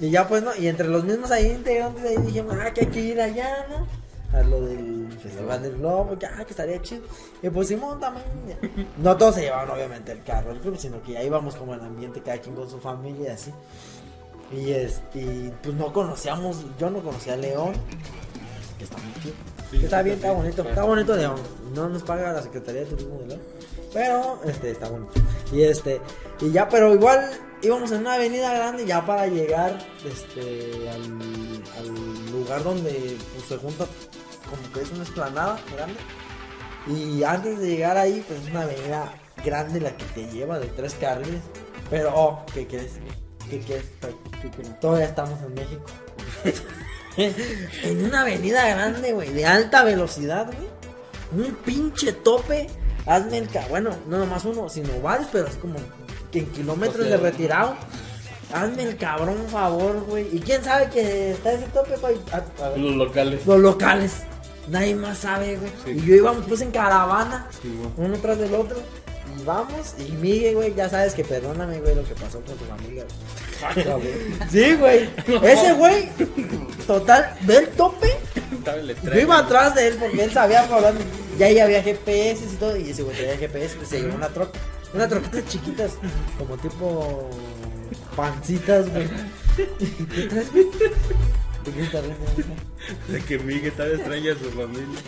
Y ya pues, ¿no? Y entre los mismos ahí integrantes ahí dijimos, ah, que hay que ir allá, ¿no? A lo del Festival del Globo, que, ah, que estaría chido. Y pues Simón también. No todos se llevaban obviamente el carro del club, sino que ya íbamos como en ambiente, cada quien con su familia y así. Y, es, y pues no conocíamos, yo no conocía a León, que está muy chido. Sí, está bien, está bonito, está bonito León. No nos paga la Secretaría de Turismo de León. Pero, este, está bonito. Y este, y ya, pero igual íbamos en una avenida grande ya para llegar, este, al, lugar donde pues, se junta, como que es una esplanada grande. Y antes de llegar ahí, pues es una avenida grande la que te lleva de tres carriles. Pero, oh, ¿qué crees? ¿Qué crees? ¿Qué? Todavía estamos en México. en una avenida grande, güey, de alta velocidad, güey. Un pinche tope. Hazme el ca... Bueno, no nomás uno, sino varios, pero es como que en kilómetros de retirado. Hazme el cabrón favor, güey. ¿Y quién sabe que está ese tope, güey? Los locales. Los locales. Nadie más sabe, güey. Sí. Y yo íbamos pues en caravana, Sí, uno tras del otro. Y vamos, y Miguel, güey, ya sabes que perdóname, güey, lo que pasó con tu familia, güey. Sí, güey. Ese güey, total, ve el tope. Yo iba atrás de él porque él sabía por dónde. Ya ahí había GPS y todo. Y ese güey traía GPS, pues se llevó una troca. Una troquita chiquitas, como tipo pancitas, güey. ¿Qué traes, güey? ¿De qué estás riendo? De que Miguel estaba extraña a su familia.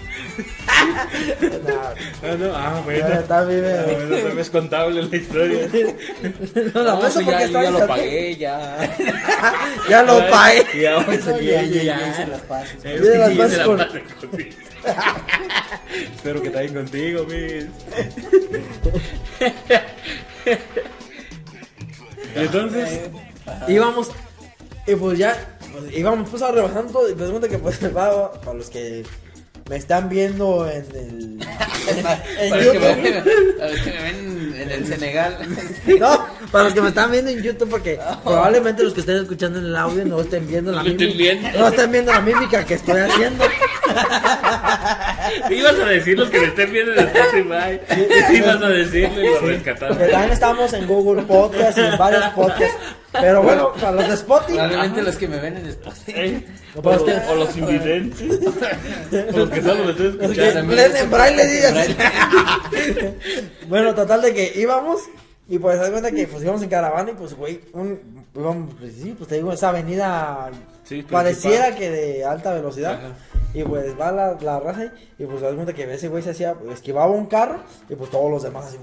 Nah, Ah, no, ah, bueno. está bien, Ah, bueno, no es contable la historia. No, la No, sí, porque ya, está ya lo pagué, ya. Ya lo pagué. Y ahora sí, ya, ya, ya, hice las paces. Eh, Yo de las se la con- contigo. Espero que está bien contigo, mis. Y entonces, íbamos y pues ya pues, íbamos pues a rebasando y pues cuenta que pues va para los que me están viendo en el en Para los que me YouTube ven- para los que me ven en el Senegal. no para los que me están viendo en YouTube porque probablemente los que estén escuchando en el audio no estén viendo la mímica no estén viendo la mímica que estoy haciendo ibas a decir los que me estén viendo en Spotify. Ibas a decirlo y lo que rescataste. también estamos en Google Podcast y en varios podcasts pero bueno para los de Spotify Probablemente los que me ven en Spotify. ¿Eh? O, los, o los invidentes. O los que solo me están escuchando. leen en braille, digas. Bueno, total de que íbamos y pues se da cuenta que pues íbamos en caravana y pues güey, un, íbamos, pues sí, pues te digo, esa avenida Sí, pareciera principal. que de alta velocidad. Ajá. Y pues va la, la raza ahí, y pues se da cuenta que ese güey se hacía, pues, esquivaba un carro y pues todos los demás así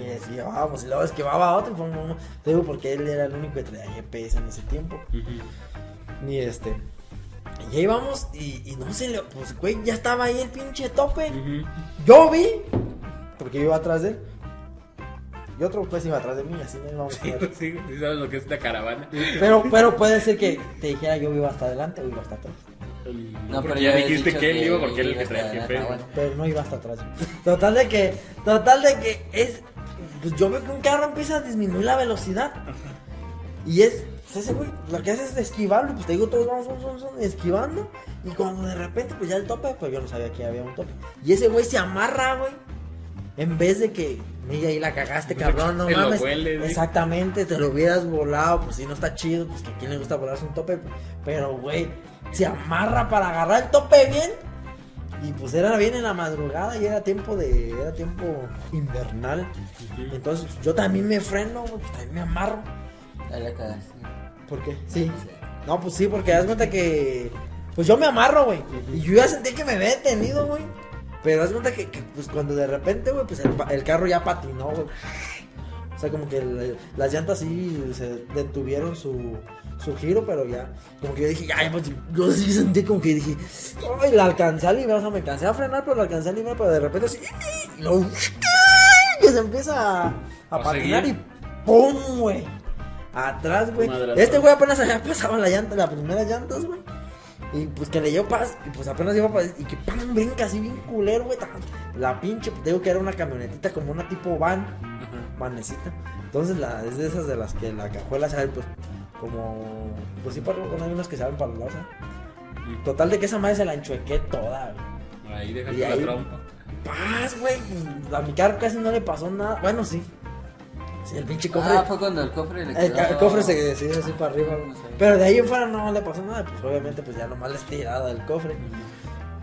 y esquivábamos y luego esquivaba otro fum, fum, fum. te digo porque él era el único que traía GPS en ese tiempo ni este y ahí vamos y, y no sé, le- pues güey, ya estaba ahí el pinche tope yo vi, porque yo iba atrás de él. Y otro pues iba atrás de mí, así no íbamos a Sí, ver. sí, sí sabes lo que es la caravana. Pero, pero puede ser que te dijera yo iba hasta adelante o iba hasta atrás. No, pero ya dijiste que él iba porque él es el que traía a- jefe. bueno. Pero no iba hasta atrás. Total de que, total de que es, pues yo veo que un carro empieza a disminuir la velocidad. Y es, pues ese güey, lo que hace es esquivarlo, pues te digo, todos vamos, vamos, vamos, vamos, esquivando. Y cuando de repente, pues ya el tope, pues yo no sabía que había un tope. Y ese güey se amarra, güey. En vez de que, mira, ahí la cagaste, cabrón, no Te lo mames. güey. Exactamente, te lo hubieras volado, pues si no está chido, pues que a quién le gusta volarse un tope. Pero, güey, se amarra para agarrar el tope bien. Y pues era bien en la madrugada y era tiempo de. Era tiempo invernal. Entonces yo también me freno, güey, pues también me amarro. Ahí la cagaste. ¿Por qué? Sí. No, pues sí, porque das cuenta que. Pues yo me amarro, güey. Y yo ya sentí que me había detenido, güey. Pero das cuenta que, que, pues cuando de repente, güey, pues el, el carro ya patinó, güey. O sea, como que el- las llantas sí se detuvieron su, su giro, pero ya. Como que yo dije, ya, pues, yo sí sentí como que dije, ay, la alcancé a librar, o sea, me alcancé a frenar, pero la alcancé a librar, pero de repente así, que se empieza a, patinar y. ¡pum, güey! Atrás, güey. Este güey apenas había pasado la llanta, las primeras llantas, güey. Y pues que le dio paz, y pues apenas iba para y que pam, brinca así bien culero, güey. La pinche, te digo que era una camionetita como una tipo van, Ajá. vanecita. Entonces la, es de esas de las que la cajuela sale, pues, como, pues sí, para, bueno, hay unas que salen para los lados, ¿eh? Total de que esa madre se la enchuequé toda, güey. Ahí dejaste la ahí- trompa. Paz, güey. A mi carro casi no le pasó nada. Bueno, sí. El pinche cofre. Ah, fue cuando el cofre le ca- quedó- el cofre se, se hizo así para arriba. No. Pero de ahí en fuera no le pasó nada, pues obviamente pues ya nomás le estirada el cofre.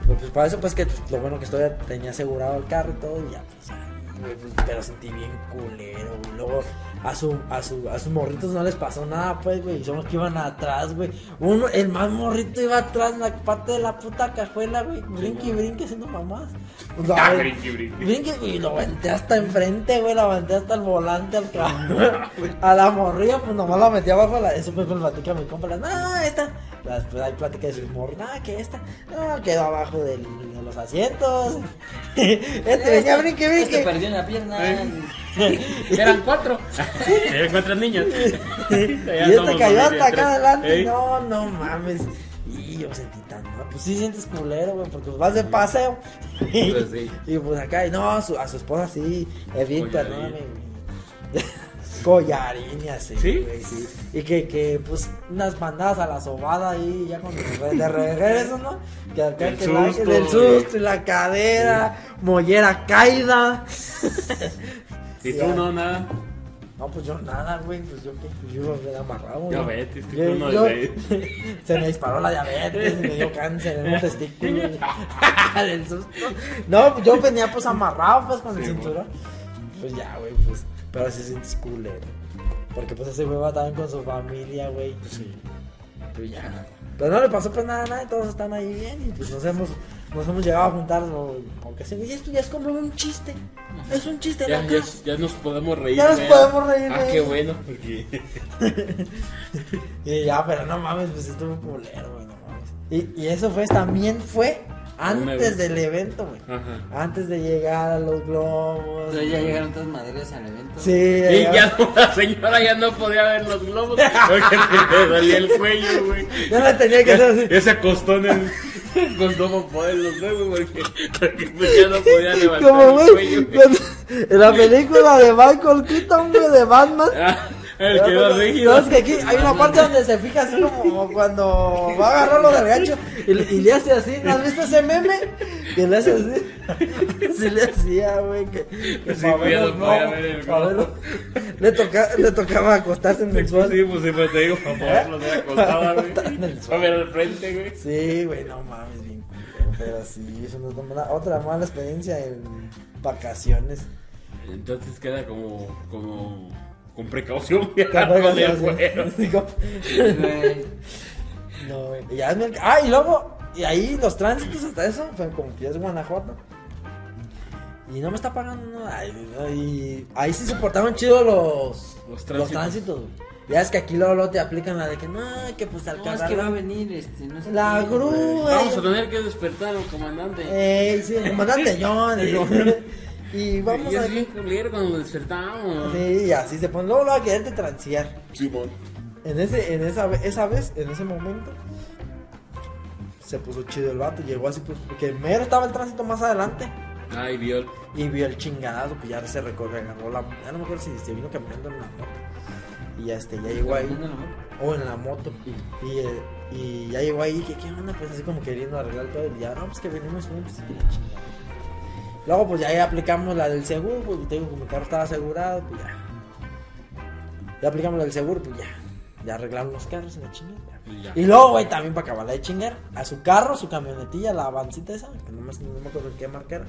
Pues, pues, para eso pues que pues, lo bueno que estoy tenía asegurado el carro y todo y ya pues, ay, pues, pero sentí bien culero, güey. Luego a su, a su, a sus morritos no les pasó nada, pues, güey. Son los que iban atrás, güey. Uno, el más morrito iba atrás en la parte de la puta cajuela, güey. Brinque y brinque haciendo mamás. Pues, Ah, aven- brinque, brinque. Brinque y lo aventé hasta enfrente, güey. Lo aventé hasta el volante al carro. a la morrilla, pues nomás la metí abajo. La... Eso fue con platica mi compa. No, esta. Después hay plática de su morro. No, que esta. No, quedó abajo del- de los asientos. este venía brinque, Este brinque. perdió una pierna. Eran cuatro. Eran cuatro niños. y este cayó hasta acá adelante. No, no mames. Y yo sentí tan mal. Pues sí sientes culero, güey, porque vas de paseo. Pues sí. Y pues acá, y no, a su, a su esposa sí, Collarín. no, mi- Collarín y así, ¿Sí? güey, sí. Y que, que, pues, unas mandadas a la sobada ahí, ya cuando de regreso, ¿no? Que acá Del que la- susto, del susto y la cadera, mollera caída. Y tú no, nada. No, pues yo nada, güey, pues yo qué, pues yo me amarrado. güey. Diabetes, Yo- tú no yo-. Se me disparó la diabetes, me dio cáncer en un testículo. Del susto. No, pues yo venía pues amarrado pues con el cinturón. Pues ya, güey, pues. Pero sí sientes culero. Porque pues ese güey va también con su familia, güey. Pues sí. Pues ya. Pero no le pasó pues nada, nada, todos están ahí bien. Y pues nos hemos, nos hemos llegado a juntar. ¿no? Aunque se y esto ya es como un chiste. Es un chiste Ya, ya, ya nos podemos reír. Ya nos podemos reír, Ah, qué bueno. Porque... Y ya, pero no mames, pues estuvo culero, güey, no mames. Y, y eso fue, también fue antes del evento, güey. Ajá. Antes de llegar a los globos. Entonces ya llegaron todas madres al evento. Sí, Y ya, no, la señora ya no podía ver los globos porque le dolía el cuello, güey. ya la tenía que hacer así. Ya se acostó en el. Poder los globos porque, porque pues ya no podía levantar Como, el güey, cuello. güey. cuando- en la película de Michael Keaton, güey, de Batman. El quedó No, rígido. es que aquí hay una parte donde se fija así como cuando va a agarrar lo del gancho y, le- y le hace así. ¿No has visto ese meme? Que le hace así. Sí le hacía, güey. Que, que Sí, pa' güey, ya verlo, no podía ver el pa' globo. verlo. Le, toca, le tocaba acostarse en el Sí, suelo. sí, pues sí, pues te digo, para poderlo ver acostada, güey. En el Para ver al frente, güey. Sí, güey, no mames, bien Pero sí, es una mala- otra mala experiencia en vacaciones. Entonces queda como, como con precaución. No, ya es mi- Ah, y luego, y ahí los tránsitos hasta eso, fue como que es Guanajuato. Y no me está pagando nada. Ay, no, Y ahí sí se portaron chido los, Los los tránsitos. Ya es que aquí luego, luego te aplican la de que no, que pues al No, es cargar que va a venir este, no sé La qué, grúa. Vamos a tener que despertar al comandante. Ey, sí, el comandante John. Y, y vamos y a bien culero cuando lo despertamos. Sí, y así se pone. Luego lo va a quererte transear. Simón. En ese, en esa, esa vez, en ese momento, se puso chido el vato. Llegó así, pues, porque mero estaba el tránsito más adelante. Ay, vio. Y vio el chingadazo, pues ya se recorrió, agarró la. Ya no me acuerdo si se vino caminando en la moto. Y ya, este, ya llegó ahí. Caminando en la moto. O en la moto. Y, eh, y ya llegó ahí. y dije, ¿qué onda? Pues así como queriendo arreglar todo. Y ya, no, pues que venimos juntos. Y la chingada. Luego, pues ya aplicamos la del seguro. Pues te digo que mi carro estaba asegurado. Pues ya. Ya aplicamos la del seguro, pues ya. Ya arreglaron los carros en la chingada. Y ya. Y luego, güey, también para acabarla de chingar, a su carro, su camionetilla, la avancita esa, que no me, no me acuerdo qué marca era,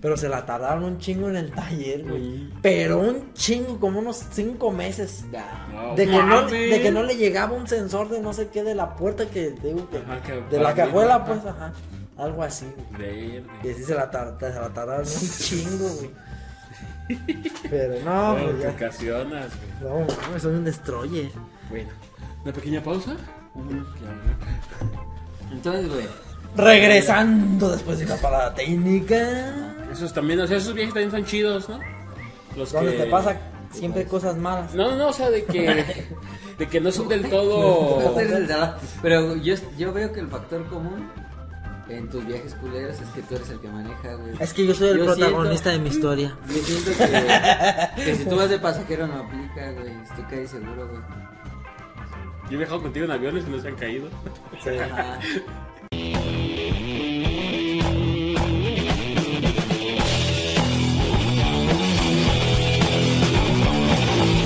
pero se la tardaron un chingo en el taller, güey. Pero un chingo, como unos cinco meses. No, De que, no, de que no le llegaba un sensor de no sé qué de la puerta que digo que. Ajá, que de la cajuela, pues, ajá. Algo así. güey. Verde. Y así se la, tar- se la tardaron un chingo, güey. Pero no, No, pues te ya. ocasionas, güey. No, mames, soy un destroyer. Bueno, una pequeña pausa. Entonces, güey. Regresando después de una parada técnica. Esos también, o sea, esos viajes también son chidos, ¿no? Los Donde que... te pasa siempre cosas malas. No, no, no, o sea, de que, de que no son del todo... Pero yo, yo veo que el factor común en tus viajes culeros es que tú eres el que maneja, güey. Es que yo soy el Yo protagonista siento- de mi historia. Yo siento que, que si tú vas de pasajero no aplica, güey. Estoy casi seguro, güey. Yo he viajado contigo en aviones y no se han caído. Ajá.